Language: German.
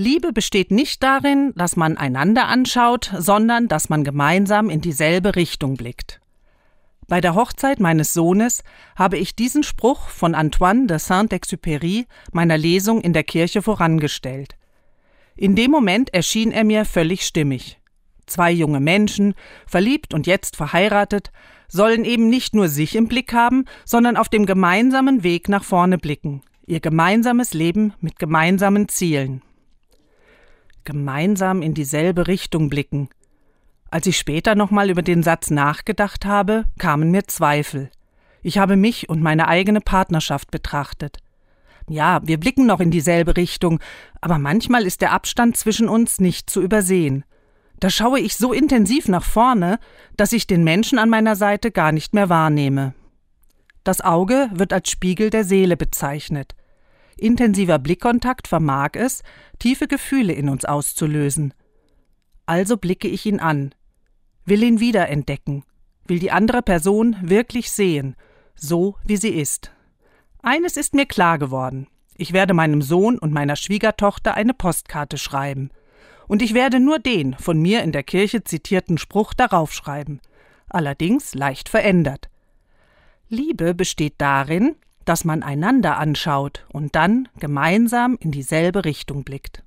Liebe besteht nicht darin, dass man einander anschaut, sondern dass man gemeinsam in dieselbe Richtung blickt. Bei der Hochzeit meines Sohnes habe ich diesen Spruch von Antoine de Saint-Exupéry meiner Lesung in der Kirche vorangestellt. In dem Moment erschien er mir völlig stimmig. Zwei junge Menschen, verliebt und jetzt verheiratet, sollen eben nicht nur sich im Blick haben, sondern auf dem gemeinsamen Weg nach vorne blicken, ihr gemeinsames Leben mit gemeinsamen Zielen. Gemeinsam in dieselbe Richtung blicken. Als ich später nochmal über den Satz nachgedacht habe, kamen mir Zweifel. Ich habe mich und meine eigene Partnerschaft betrachtet. Ja, wir blicken noch in dieselbe Richtung, aber manchmal ist der Abstand zwischen uns nicht zu übersehen. Da schaue ich so intensiv nach vorne, dass ich den Menschen an meiner Seite gar nicht mehr wahrnehme. Das Auge wird als Spiegel der Seele bezeichnet. Intensiver Blickkontakt vermag es, tiefe Gefühle in uns auszulösen. Also blicke ich ihn an, will ihn wiederentdecken, will die andere Person wirklich sehen, so wie sie ist. Eines ist mir klar geworden. Ich werde meinem Sohn und meiner Schwiegertochter eine Postkarte schreiben und ich werde nur den von mir in der Kirche zitierten Spruch darauf schreiben, allerdings leicht verändert. Liebe besteht darin, dass man einander anschaut und dann gemeinsam in dieselbe Richtung blickt.